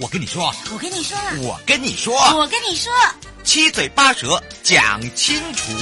我跟你说，我跟你说，我跟你说，我跟你说，七嘴八舌讲清楚。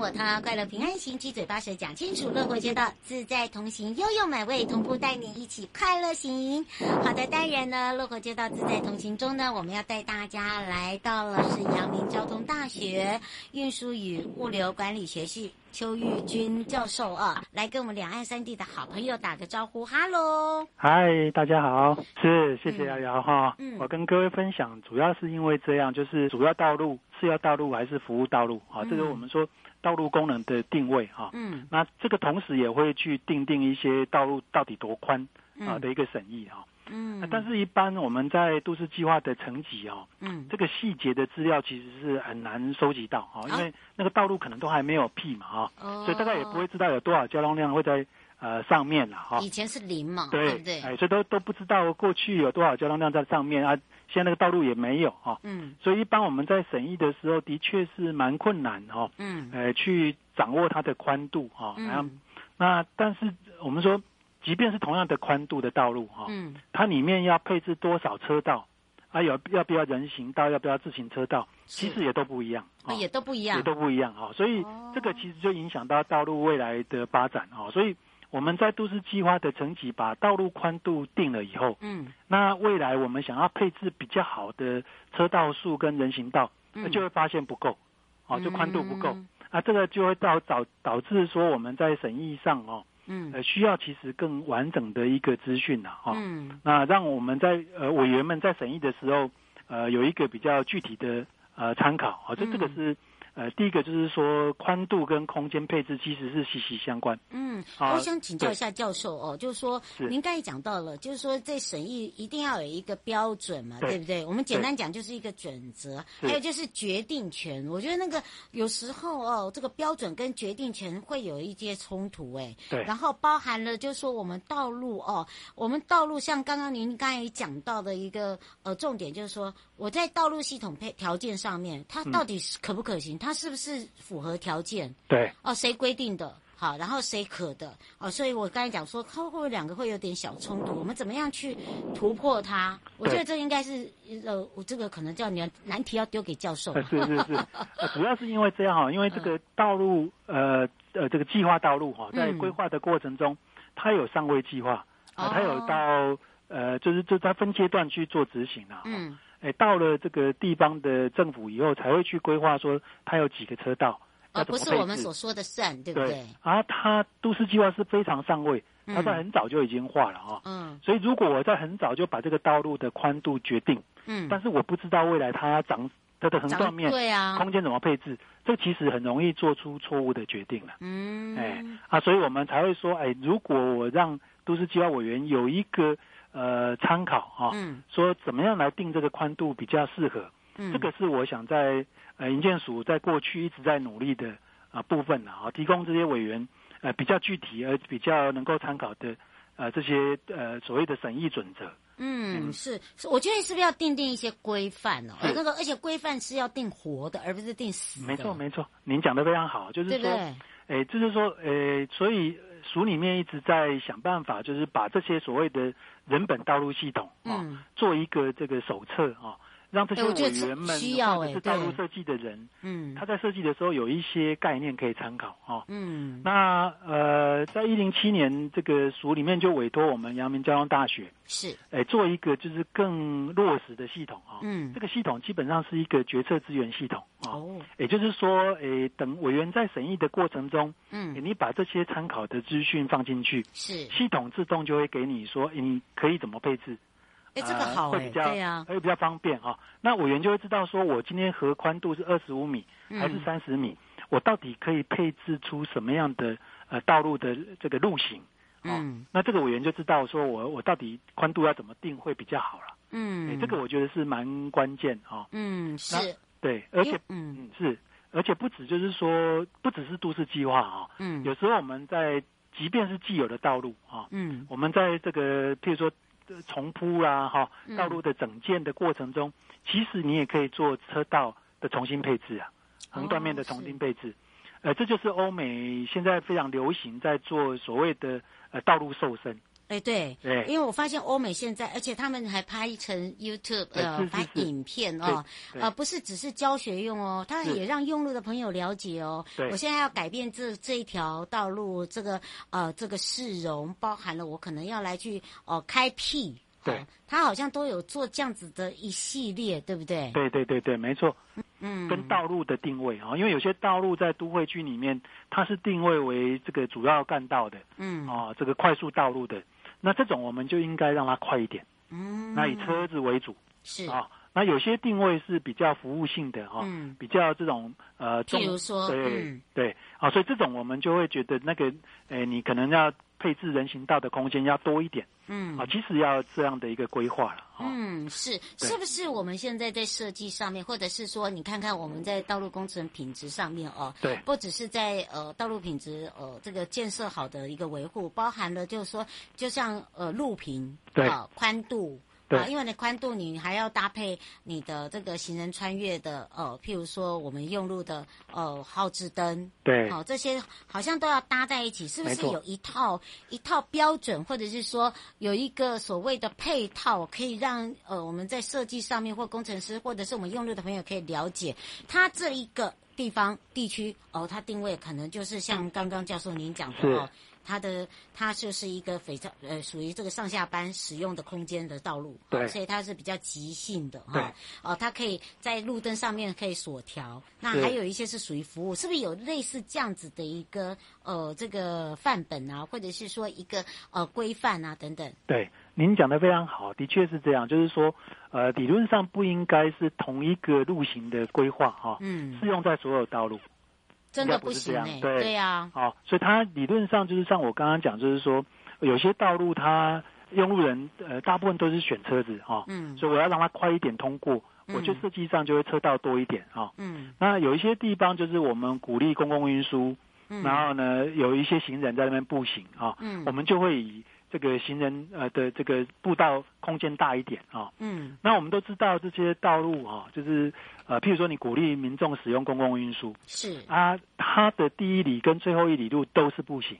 我他，快乐平安行，七嘴八舌讲清楚，乐活街道自在同行，悠悠美味同步带你一起快乐行。好的，当然呢，乐活街道自在同行中呢，我们要带大家来到了是阳明交通大学运输与物流管理学系。邱玉军教授啊，来跟我们两岸三地的好朋友打个招呼，哈喽，嗨，大家好，是谢谢瑶瑶哈，嗯，我跟各位分享，主要是因为这样，就是主要道路、是要道路还是服务道路？啊，这个我们说道路功能的定位哈，嗯，那这个同时也会去定定一些道路到底多宽啊的一个审议哈。嗯，但是，一般我们在都市计划的层级哦，嗯，这个细节的资料其实是很难收集到哈，因为那个道路可能都还没有辟嘛哈，哦，所以大概也不会知道有多少交通量会在呃上面了哈。以前是零嘛，对，对不对？哎，所以都都不知道过去有多少交通量在上面啊，现在那个道路也没有哈，嗯，所以一般我们在审议的时候，的确是蛮困难哈，嗯，呃，去掌握它的宽度哈，然后，嗯，那但是我们说。即便是同样的宽度的道路哈，嗯，它里面要配置多少车道，啊，有要不要人行道，要不要自行车道，其实也都不一样，哦，也都不一样，也都不一样哈，所以这个其实就影响到道路未来的发展哈，所以我们在都市计划的层级把道路宽度定了以后，嗯，那未来我们想要配置比较好的车道数跟人行道，那就会发现不够，哦，就宽度不够，啊，这个就会导导导致说我们在审议上哦。嗯，呃，需要其实更完整的一个资讯呐，哈，嗯，那让我们在呃委员们在审议的时候，呃，有一个比较具体的呃参考，好，这这个是。呃，第一个就是说，宽度跟空间配置其实是息息相关。嗯，我想请教一下教授哦，就是说，您刚才讲到了，就是说在审议一定要有一个标准嘛，对，对不对？我们简单讲就是一个准则，还有就是决定权。我觉得那个有时候哦，这个标准跟决定权会有一些冲突哎。对。然后包含了就是说我们道路哦，我们道路像刚刚您刚才讲到的一个呃重点，就是说我在道路系统配条件上面，它到底是可不可行？嗯、它它是不是符合条件？对哦，谁规定的？好，然后谁可的？哦，所以我刚才讲说，它会不会两个会有点小冲突？我们怎么样去突破它？我觉得这应该是呃，我这个可能叫你难题要丢给教授。是是是，呃，主要是因为这样哈，因为这个道路呃呃这个计划道路哈，在规划的过程中，嗯、它有上位计划啊，它有到呃就是就在分阶段去做执行了。嗯。哎，到了这个地方的政府以后，才会去规划说它有几个车道，而、哦、不是我们所说的算，对不对？对啊，它都市计划是非常上位，它在很早就已经画了哈。嗯。所以如果我在很早就把这个道路的宽度决定，嗯，但是我不知道未来它要长它的横断面，对啊，空间怎么配置，这其实很容易做出错误的决定了。嗯。哎，啊，所以我们才会说，哎，如果我让都市计划委员有一个。呃，参考哈、哦，嗯，说怎么样来定这个宽度比较适合，嗯，这个是我想在呃营建署在过去一直在努力的啊、呃、部分啊，提供这些委员呃比较具体而比较能够参考的呃这些呃所谓的审议准则。嗯，嗯是，我觉得是不是要订定一些规范哦？那个而且规范是要定活的，而不是定死的。没错没错，您讲的非常好，就是说，哎，就是说，哎，所以署里面一直在想办法，就是把这些所谓的人本道路系统啊，嗯、做一个这个手册啊。让这些委员们或者是道路设计的人，嗯，他在设计的时候有一些概念可以参考哦。嗯，那呃，在一零七年这个署里面就委托我们阳明交通大学是，哎，做一个就是更落实的系统啊。嗯，这个系统基本上是一个决策资源系统啊。哦，也就是说，哎，等委员在审议的过程中，嗯，你把这些参考的资讯放进去，是，系统自动就会给你说，你可以怎么配置。哎，这个好，会比较，对呀，会比较方便哈。那委员就会知道说，我今天河宽度是二十五米还是三十米，我到底可以配置出什么样的呃道路的这个路型？嗯，那这个委员就知道说我我到底宽度要怎么定会比较好了。嗯，这个我觉得是蛮关键哈。嗯，是，对，而且嗯是，而且不止就是说，不只是都市计划啊。嗯，有时候我们在即便是既有的道路啊，嗯，我们在这个譬如说。重铺啦，哈，道路的整建的过程中，嗯、其实你也可以做车道的重新配置啊，横断面的重新配置，哦、呃，这就是欧美现在非常流行在做所谓的呃道路瘦身。哎，对，对，因为我发现欧美现在，而且他们还拍成 YouTube 呃，拍影片哦，呃，不是只是教学用哦，他也让用路的朋友了解哦。对，我现在要改变这这一条道路，这个呃这个市容包含了我可能要来去哦开辟。对，他好像都有做这样子的一系列，对不对？对对对对，没错。嗯，跟道路的定位啊，因为有些道路在都会区里面，它是定位为这个主要干道的，嗯，哦，这个快速道路的。那这种我们就应该让它快一点，嗯，那以车子为主是。啊。那有些定位是比较服务性的哈，嗯，比较这种呃，比如说对、嗯、对啊，所以这种我们就会觉得那个，诶，你可能要配置人行道的空间要多一点，嗯，啊，其实要这样的一个规划了，嗯，是是不是我们现在在设计上面，或者是说你看看我们在道路工程品质上面哦，对，不只是在呃道路品质呃这个建设好的一个维护，包含了就是说，就像呃路平对。啊宽度。对。啊，因为你宽度，你还要搭配你的这个行人穿越的，呃，譬如说我们用路的，呃，号志灯，对，好、呃，这些好像都要搭在一起，是不是有一套一套标准，或者是说有一个所谓的配套，可以让呃我们在设计上面或工程师或者是我们用路的朋友可以了解，它这一个地方地区哦，它定位可能就是像刚刚教授您讲的哦。它的它就是一个非常呃属于这个上下班使用的空间的道路，对，所以它是比较急性的哈。哦，它可以在路灯上面可以锁条，那还有一些是属于服务，是，是不是有类似这样子的一个呃这个范本啊，或者是说一个呃规范啊等等？对，您讲的非常好，的确是这样，就是说呃理论上不应该是同一个路型的规划哈，嗯，适用在所有道路。真的不行哎，对。呀，好，所以它理论上就是像我刚刚讲，就是说有些道路它用路人呃大部分都是选车子哈，嗯，所以我要让它快一点通过，我就设计上就会车道多一点啊，嗯，那有一些地方就是我们鼓励公共运输，然后呢有一些行人在那边步行啊，嗯，我们就会以。这个行人呃的这个步道空间大一点啊，嗯，那我们都知道这些道路啊，就是呃，譬如说你鼓励民众使用公共运输，是。啊，它的第一里跟最后一里路都是步行，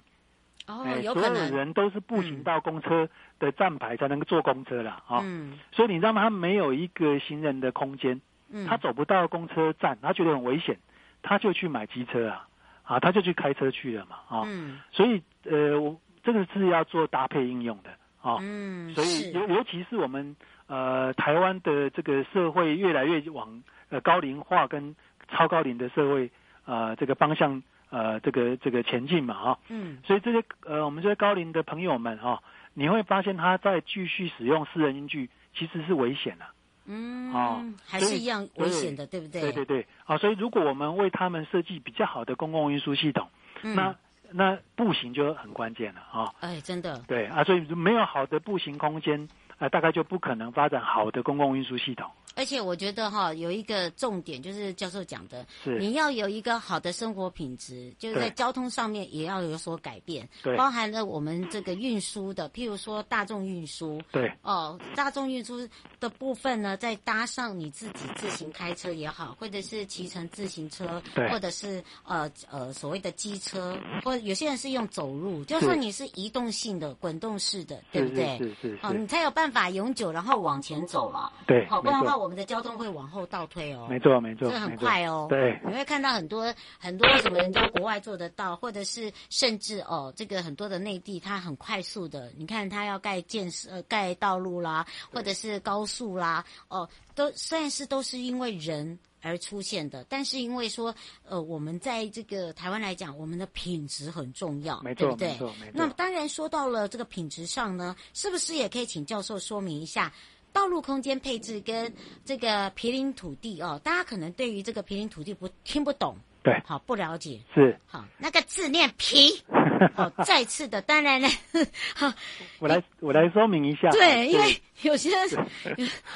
哦，有可能，所有人都是步行到公车的站牌才能够坐公车了啊，嗯，所以你知道吗？他没有一个行人的空间，嗯，他走不到公车站，他觉得很危险，他就去买机车啊，啊，他就去开车去了嘛，啊，嗯，所以呃我。这个是要做搭配应用的啊，哦、嗯，所以尤尤其是我们呃台湾的这个社会越来越往呃高龄化跟超高龄的社会呃这个方向呃这个这个前进嘛啊，嗯，所以这些呃我们这些高龄的朋友们啊，你会发现他在继续使用私人工具其实是危险的，嗯，啊，还是一样危险的，对不对？对对对，啊，所以如果我们为他们设计比较好的公共运输系统，嗯、那。那步行就很关键了啊！哎，真的。对啊，所以没有好的步行空间呃，大概就不可能发展好的公共运输系统。而且我觉得哈，有一个重点就是教授讲的，是你要有一个好的生活品质，就是在交通上面也要有所改变，对，包含了我们这个运输的，譬如说大众运输，对，哦，大众运输的部分呢，再搭上你自己自行开车也好，或者是骑乘自行车，对，或者是呃呃所谓的机车，或者有些人是用走路，就是说你是移动性的、滚动式的，对不对？是是是，是，哦，你才有办法永久然后往前走了，对，好，不然的话我们的交通会往后倒退哦，没错没错，这很快哦，对，你会看到很多很多什么人家国外做得到，或者是甚至哦，这个很多的内地它很快速的，你看它要盖建设、呃、盖道路啦，或者是高速啦，哦，都虽然是都是因为人而出现的，但是因为说呃我们在这个台湾来讲，我们的品质很重要，没错，对不对？没错，没错。那么当然说到了这个品质上呢，是不是也可以请教授说明一下？道路空间配置跟这个毗邻土地哦，大家可能对于这个毗邻土地不听不懂，对，好不了解，是。好那个字念皮，哦，再次的，当然呢，好，我来我来说明一下，对，因为有些人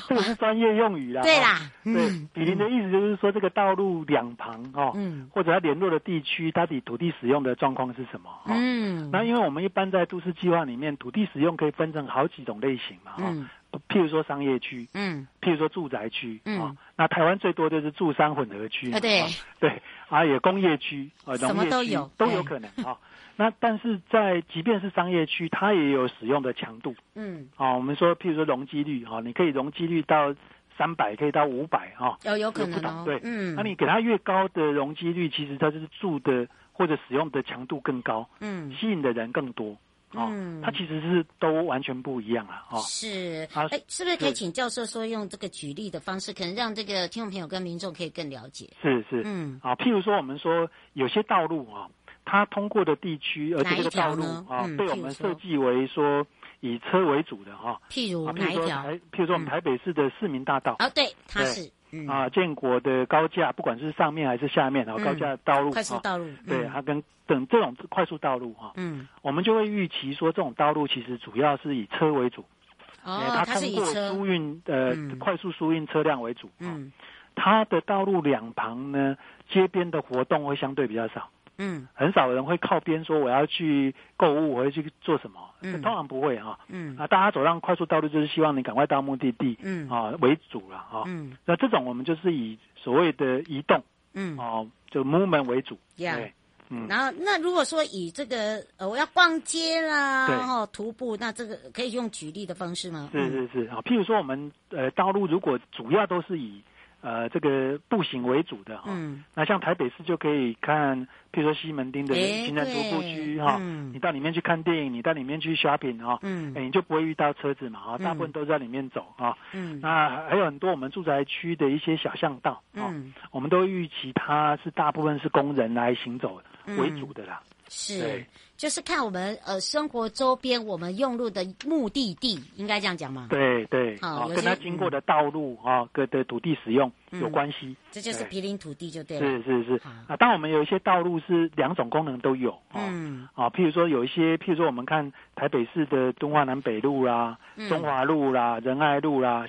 这 是专业用语啦，对啦，对，比邻的意思就是说这个道路两旁哦，嗯，或者它联络的地区，它的土地使用的状况是什么？嗯，那因为我们一般在都市计划里面，土地使用可以分成好几种类型嘛，嗯。譬如说商业区，嗯，譬如说住宅区，嗯、哦，那台湾最多就是住商混合区，啊，对，哦，对，啊，也工业区，啊，农业区都有，都有可能 啊，哦。那但是在即便是商业区，它也有使用的强度，嗯，啊，哦，我们说譬如说容积率，啊，哦，你可以容积率到三百，可以到五百，啊，有有可能，哦，对，嗯，那你给它越高的容积率，其实它就是住的或者使用的强度更高，嗯，吸引的人更多。嗯，它其实是都完全不一样了！哦，是，哎、啊，是不是可以请教授说用这个举例的方式，可能让这个听众朋友跟民众可以更了解？是是，嗯，啊，譬如说我们说有些道路啊，它通过的地区，而且这个道路啊，嗯、被我们设计为说以车为主的哈。譬如哪一条？譬如说我们台北市的市民大道。啊，对，它是。嗯、啊，建国的高架，不管是上面还是下面，然后高架道路，快速道路，对，它跟等这种快速道路哈，嗯，我们就会预期说，这种道路其实主要是以车为主，哦，它通过输运呃快速输运车辆为主，嗯，它的道路两旁呢，街边的活动会相对比较少。嗯，很少人会靠边说我要去购物，我要去做什么？嗯，通常不会啊。嗯，啊，大家走上快速道路就是希望你赶快到目的地。嗯，啊为主了啊。嗯，那这种我们就是以所谓的移动，嗯，哦，就 movement 为主。对，嗯。然后那如果说以这个呃我要逛街啦，然后徒步，那这个可以用举例的方式吗？是是是啊，譬如说我们呃道路如果主要都是以呃，这个步行为主的哈，嗯，那像台北市就可以看，譬如说西门町的行人徒步区哈，嗯，你到里面去看电影，你到里面去 shopping 哈，嗯，你就不会遇到车子嘛，哈，大部分都在里面走啊，嗯，那还有很多我们住宅区的一些小巷道，嗯，我们都预期它是大部分是工人来行走为主的啦。是，就是看我们呃生活周边我们用路的目的地，应该这样讲吗？对对，好，跟它经过的道路啊，各的土地使用有关系。这就是毗邻土地就对了。是是是啊，当我们有一些道路是两种功能都有，嗯啊，譬如说有一些，譬如说我们看台北市的东华南北路啦、中华路啦、仁爱路啦，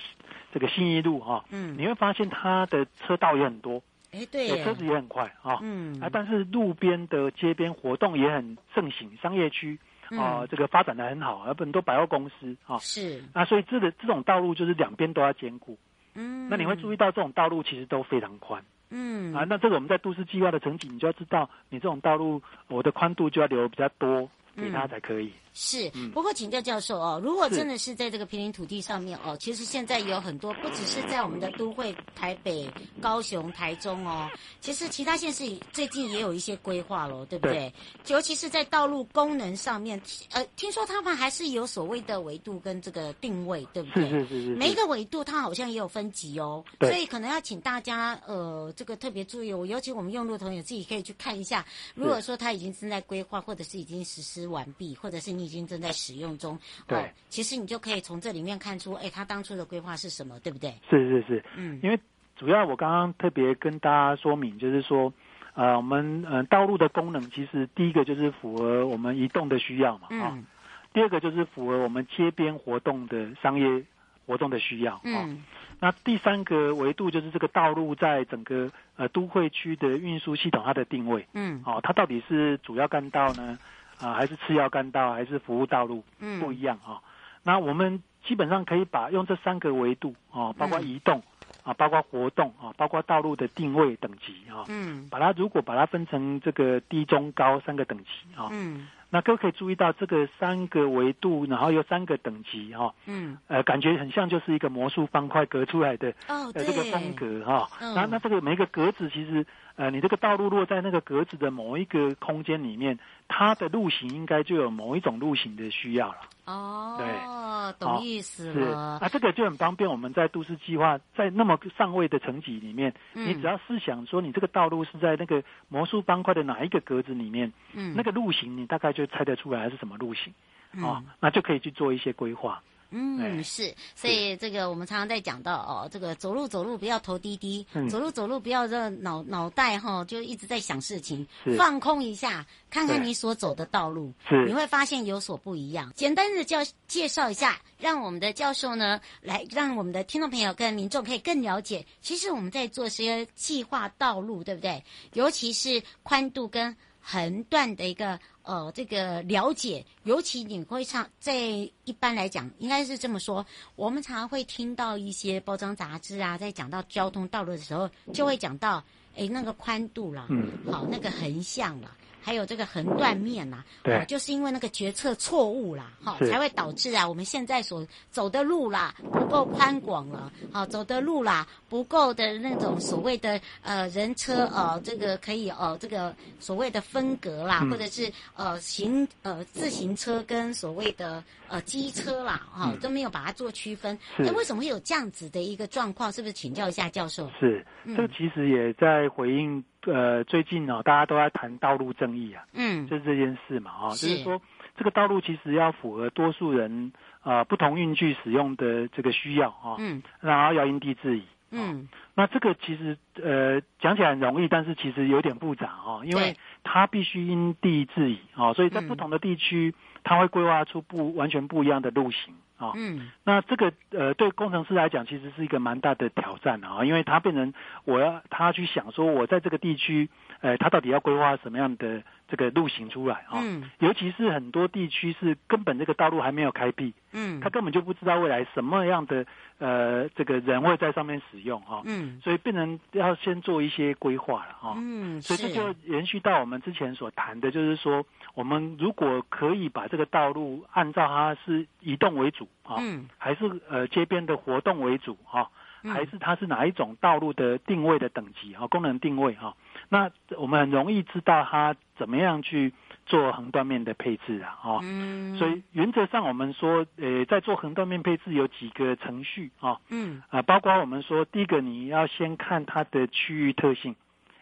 这个信义路哈，嗯，你会发现它的车道也很多。哎，对，车子也很快啊，嗯，啊，但是路边的街边活动也很盛行，商业区啊，这个发展的很好，而很多百货公司啊，是，啊，所以这个这种道路就是两边都要兼顾，嗯，那你会注意到这种道路其实都非常宽，嗯，啊，那这个我们在都市计划的层级，你就要知道，你这种道路我的宽度就要留比较多给他才可以。是，不过请教教授哦，如果真的是在这个平林土地上面哦，其实现在有很多，不只是在我们的都会台北、高雄、台中哦，其实其他县市最近也有一些规划咯，对不对？对，尤其是在道路功能上面，呃，听说他们还是有所谓的维度跟这个定位，对不对？是是是是。每一个维度它好像也有分级哦，所以可能要请大家呃这个特别注意，我尤其我们用路的朋友自己可以去看一下，如果说他已经正在规划，或者是已经实施完毕，或者是你。已经正在使用中，对、哦，其实你就可以从这里面看出，哎，他当初的规划是什么，对不对？是是是，嗯，因为主要我刚刚特别跟大家说明，就是说，呃，我们呃道路的功能其实第一个就是符合我们移动的需要嘛，啊、嗯哦，第二个就是符合我们街边活动的商业活动的需要。嗯。哦那第三个维度就是这个道路在整个呃都会区的运输系统它的定位，嗯，哦，它到底是主要干道呢，啊、呃，还是次要干道，还是服务道路，嗯，不一样啊、哦。那我们基本上可以把用这三个维度啊、哦，包括移动啊、嗯，包括活动啊，包括道路的定位等级啊，嗯，把它如果把它分成这个低、中、高三个等级啊，嗯。那各位可以注意到这个三个维度，然后有三个等级哈、哦，嗯，呃，感觉很像就是一个魔术方块隔出来的，哦，对，呃、这个风格哈、哦嗯，那那这个每一个格子其实，呃，你这个道路落在那个格子的某一个空间里面，它的路型应该就有某一种路型的需要了。哦，对，懂意思了。是啊，这个就很方便。我们在都市计划在那么上位的层级里面，嗯，你只要试想说，你这个道路是在那个魔术方块的哪一个格子里面，嗯，那个路型你大概就猜得出来是什么路型，嗯，哦，那就可以去做一些规划。嗯，是，所以这个我们常常在讲到哦，这个走路走路不要头低低，嗯、走路走路不要这脑脑袋哈、哦、就一直在想事情，放空一下，看看你所走的道路，你会发现有所不一样。简单的教介绍一下，让我们的教授呢来让我们的听众朋友跟民众可以更了解，其实我们在做些计划道路，对不对？尤其是宽度跟横断的一个。呃，这个了解，尤其你会唱，在一般来讲，应该是这么说。我们常常会听到一些包装杂志啊，在讲到交通道路的时候，就会讲到，哎，那个宽度了，嗯，好，那个横向啦。还有这个横断面呐、啊，对、啊，就是因为那个决策错误啦，哈，才会导致啊，我们现在所走的路啦不够宽广了，好，走的路啦不够的那种所谓的呃人车呃这个可以呃这个所谓的分隔啦，嗯、或者是呃行呃自行车跟所谓的呃机车啦，哈、哦，都没有把它做区分。那为什么会有这样子的一个状况？是不是请教一下教授？是，这其实也在回应。呃，最近呢、哦，大家都在谈道路正义啊，嗯，就是这件事嘛，哈、哦，就是说这个道路其实要符合多数人啊、呃、不同运具使用的这个需要啊、哦，嗯，然后要因地制宜，嗯、哦，那这个其实呃讲起来很容易，但是其实有点复杂啊、哦，因为它必须因地制宜啊、哦，所以在不同的地区，它会规划出不完全不一样的路型。啊、哦，嗯，那这个呃，对工程师来讲，其实是一个蛮大的挑战啊，因为他变成我要他去想说，我在这个地区，呃，他到底要规划什么样的这个路行出来啊？嗯，尤其是很多地区是根本这个道路还没有开辟，嗯，他根本就不知道未来什么样的呃这个人会在上面使用哈，嗯，所以变成要先做一些规划了哈，嗯，所以这就延续到我们之前所谈的，就是说，我们如果可以把这个道路按照它是移动为主。啊、嗯，还是呃街边的活动为主哈、啊，还是它是哪一种道路的定位的等级啊？功能定位哈、啊，那我们很容易知道它怎么样去做横断面的配置啊哦。嗯，所以原则上我们说，呃，在做横断面配置有几个程序啊。嗯啊，包括我们说，第一个你要先看它的区域特性。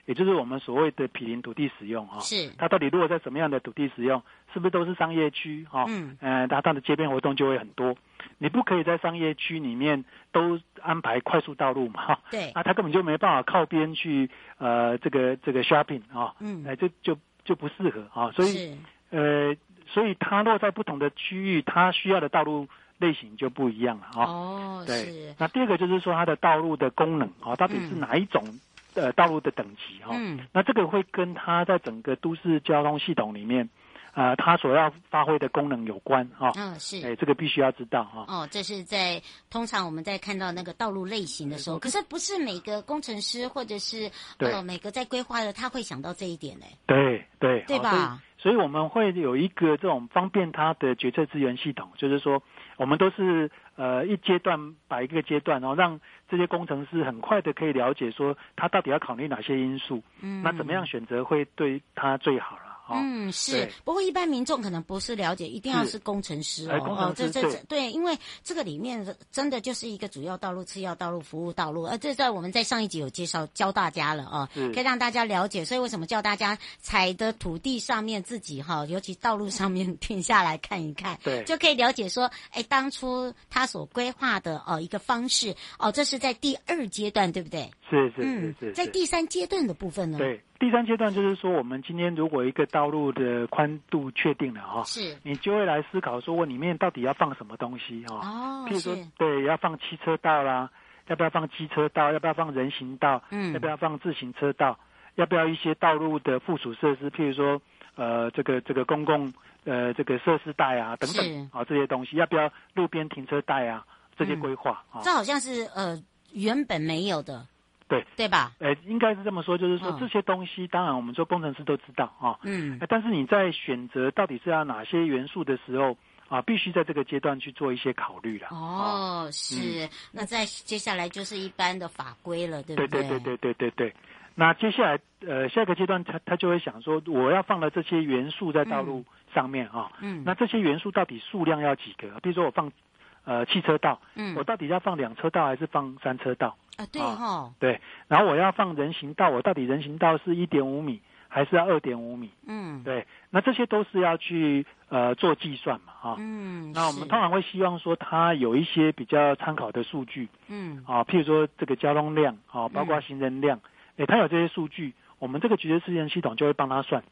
也就是我们所谓的毗邻土地使用哈，是它到底如果在什么样的土地使用，是不是都是商业区哈？嗯，呃，它它的街边活动就会很多。你不可以在商业区里面都安排快速道路嘛？对，那它根本就没办法靠边去呃这个这个 shopping 啊，嗯，哎，就就就不适合啊。所以呃，所以它落在不同的区域，它需要的道路类型就不一样了哈。哦，对。是。那第二个就是说它的道路的功能啊，到底是哪一种？呃，道路的等级哈、哦，嗯，那这个会跟它在整个都市交通系统里面，呃，它所要发挥的功能有关哈。嗯、哦哦，是，哎，这个必须要知道哈。哦，这是在通常我们在看到那个道路类型的时候，可是不是每个工程师或者是呃每个在规划的他会想到这一点呢？对对，对吧？哦、所以，我们会有一个这种方便他的决策资源系统，就是说，我们都是。呃，一阶段把一个阶段，然后让这些工程师很快的可以了解说，他到底要考虑哪些因素，嗯，那怎么样选择会对他最好了。嗯，是。不过一般民众可能不是了解，一定要是工程师哦。哦，这这这，对，因为这个里面真的就是一个主要道路、次要道路、服务道路。呃，这在我们在上一集有介绍教大家了哦，可以让大家了解。所以为什么叫大家踩的土地上面自己哈，尤其道路上面 停下来看一看，对，就可以了解说，哎，当初他所规划的哦一个方式哦，这是在第二阶段，对不对？是是是是。在第三阶段的部分呢？对，第三阶段就是说，我们今天如果一个道路的宽度确定了哈，是，你就会来思考说，我里面到底要放什么东西哈？哦，譬如说，对，要放汽车道啦，要不要放机车道？要不要放人行道？嗯，要不要放自行车道？要不要一些道路的附属设施？譬如说，呃，这个这个公共呃这个设施带啊等等啊这些东西，要不要路边停车带啊？这些规划啊，这好像是呃原本没有的，对对吧？呃，应该是这么说，就是说这些东西，当然我们做工程师都知道啊，嗯，但是你在选择到底是要哪些元素的时候啊，必须在这个阶段去做一些考虑了。哦，是，那在接下来就是一般的法规了，对不对？对对对对对对对。那接下来呃下一个阶段，他他就会想说，我要放了这些元素在道路上面啊，嗯，那这些元素到底数量要几个？比如说我放。呃，汽车道，嗯，我到底要放两车道还是放三车道？啊，对哈、哦，对，然后我要放人行道，我到底人行道是一点五米还是要二点五米？嗯，对，那这些都是要去呃做计算嘛，啊，嗯，那我们通常会希望说它有一些比较参考的数据，嗯，啊，譬如说这个交通量，啊，包括行人量，哎、嗯，它有这些数据，我们这个决策资源系统就会帮他算。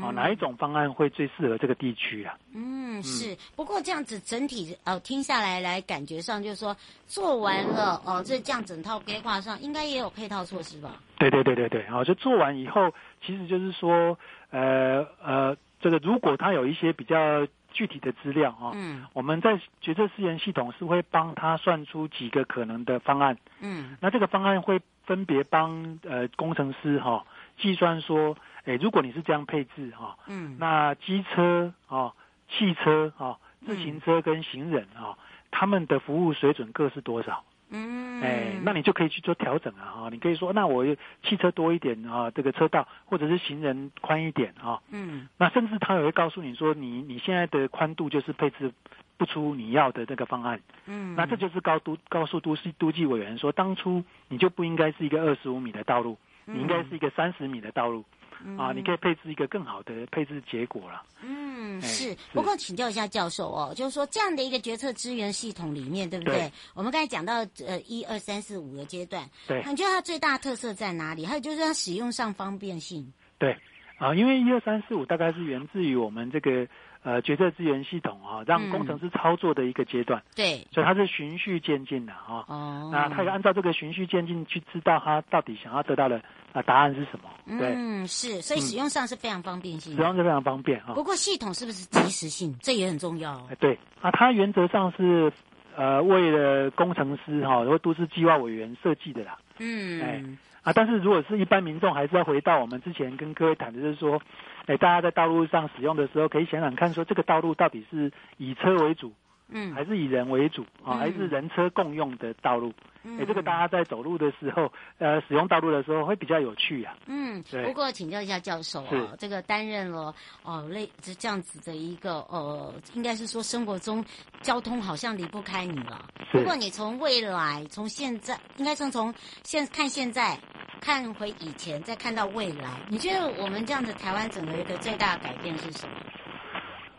哦，哪一种方案会最适合这个地区啊？嗯，是。不过这样子整体呃听下来，来感觉上就是说做完了哦，这这样整套规划上应该也有配套措施吧？对对对对对，哦，就做完以后，其实就是说，呃呃，这个如果他有一些比较具体的资料啊，嗯，我们在决策资源系统是会帮他算出几个可能的方案，嗯，那这个方案会分别帮呃工程师哈计算说。哎，如果你是这样配置哈，嗯，那机车啊、汽车啊、自行车跟行人啊，他们的服务水准各是多少？嗯，哎，那你就可以去做调整啊，哈，你可以说，那我汽车多一点啊，这个车道或者是行人宽一点啊，嗯，那甚至他也会告诉你说，你你现在的宽度就是配置不出你要的这个方案，嗯，那这就是高都高速都市都计委员说，当初你就不应该是一个二十五米的道路，你应该是一个三十米的道路。嗯、啊，你可以配置一个更好的配置结果了。嗯，是。不过请教一下教授哦，就是说这样的一个决策资源系统里面，对不对？对，我们刚才讲到呃一二三四五个阶段，对，你觉得它最大特色在哪里？还有就是它使用上方便性。对，啊，因为一二三四五大概是源自于我们这个。呃，决策资源系统啊，让工程师操作的一个阶段。嗯、对，所以它是循序渐进的啊。哦。那他也按照这个循序渐进去知道他到底想要得到的啊答案是什么。对。嗯，是，所以使用上是非常方便性。使用是非常方便啊。不过系统是不是及时性？这也很重要。哎，对啊，它原则上是呃为了工程师哈，或都市计划委员设计的啦。嗯。哎啊，但是如果是一般民众，还是要回到我们之前跟各位谈的，就是说。哎，大家在道路上使用的时候，可以想想看，说这个道路到底是以车为主，嗯，还是以人为主啊、嗯，还是人车共用的道路？嗯，哎，这个大家在走路的时候，呃，使用道路的时候会比较有趣啊。嗯，对。不过请教一下教授啊，这个担任了哦类这这样子的一个呃，应该是说生活中交通好像离不开你了。如果你从未来，从现在，应该说从现看现在。看回以前，再看到未来，你觉得我们这样子台湾整个一个最大的改变是什么？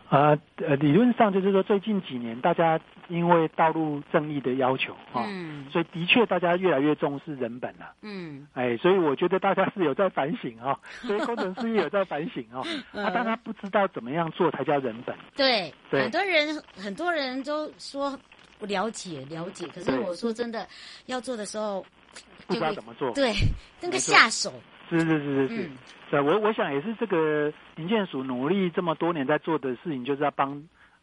呃呃，理论上就是说，最近几年大家因为道路正义的要求啊、嗯，所以的确大家越来越重视人本了。嗯，哎，所以我觉得大家是有在反省啊，所以工程师也有在反省啊，啊，但他不知道怎么样做才叫人本。对，对，很多人很多人都说不了解了解，可是我说真的，要做的时候。不知道怎么做，对，那个下手，是是是是是，我我想也是这个营建署努力这么多年在做的事情，就是要帮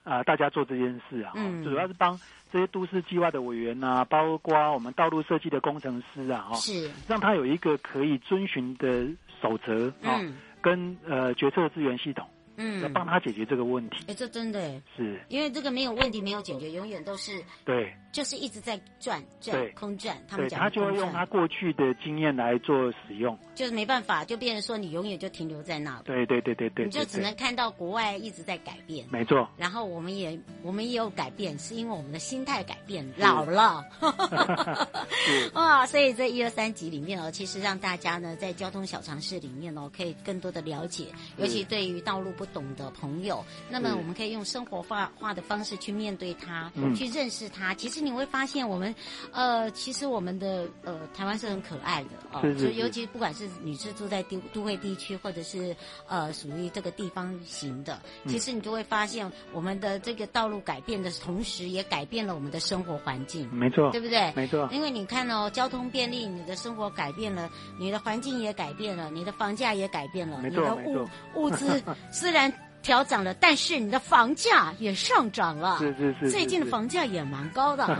啊、呃、大家做这件事啊，嗯，主要是帮这些都市计划的委员啊，包括我们道路设计的工程师啊，哈，是。让他有一个可以遵循的守则啊、嗯，跟呃决策资源系统。嗯，要帮他解决这个问题。哎，这真的是，因为这个没有问题没有解决，永远都是对，就是一直在转转空转。他们讲他就会用他过去的经验来做使用，就是没办法，就变成说你永远就停留在那里。对对对对对，你就只能看到国外一直在改变。没错。然后我们也我们也有改变，是因为我们的心态改变，老了。哇，所以这一二三集里面哦，其实让大家呢在交通小常识里面哦，可以更多的了解，尤其对于道路不懂的朋友，那么我们可以用生活化化的方式去面对它，嗯、去认识它。其实你会发现，我们呃，其实我们的呃台湾是很可爱的哦，是是是，就尤其不管是你是住在都都会地区，或者是呃属于这个地方型的，其实你就会发现，我们的这个道路改变的同时，也改变了我们的生活环境。没错，对不对？没错，因为你看哦，交通便利，你的生活改变了，你的环境也改变了，你的房价也改变了，你的物物资虽然。三。调涨了，但是你的房价也上涨了。是是是，是，最近的房价也蛮高的。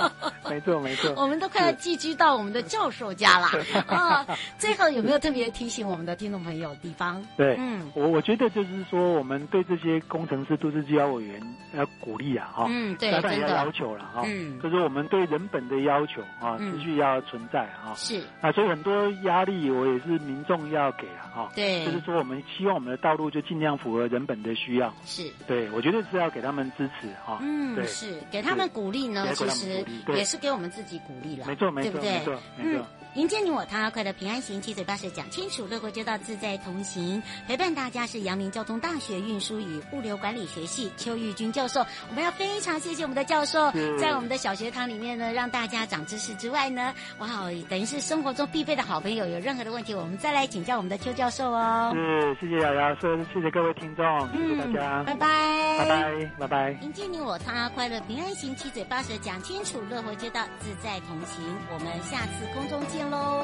没错没错，我们都快要寄居到我们的教授家了。啊！最后有没有特别提醒我们的听众朋友的地方？对，嗯，我我觉得就是说，我们对这些工程师、都市计划委员要鼓励啊，哈，嗯，对，当然要要求了哈，嗯，就是我们对人本的要求啊，持续要存在啊，是。啊，所以很多压力我也是民众要给啊，哈，对，就是说我们希望我们的道路就尽量符合人本的需要，是。对，我觉得是要给他们支持哈，嗯，对，是。给他们鼓励呢，其实也是。给我们自己鼓励了，没错，没错，对不对？没错，嗯，迎接你我他，快乐平安行，七嘴八舌讲清楚，乐活街道自在同行，陪伴大家是阳明交通大学运输与物流管理学系邱玉军教授。我们要非常谢谢我们的教授，在我们的小学堂里面呢，让大家长知识之外呢，哇，等于是生活中必备的好朋友。有任何的问题，我们再来请教我们的邱教授哦。是，谢谢瑶瑶，谢谢谢各位听众，谢谢大家，拜拜，拜拜，拜拜。迎接你我他，快乐平安行，七嘴八舌讲清楚，乐活街道。自在同行，我们下次空中见喽。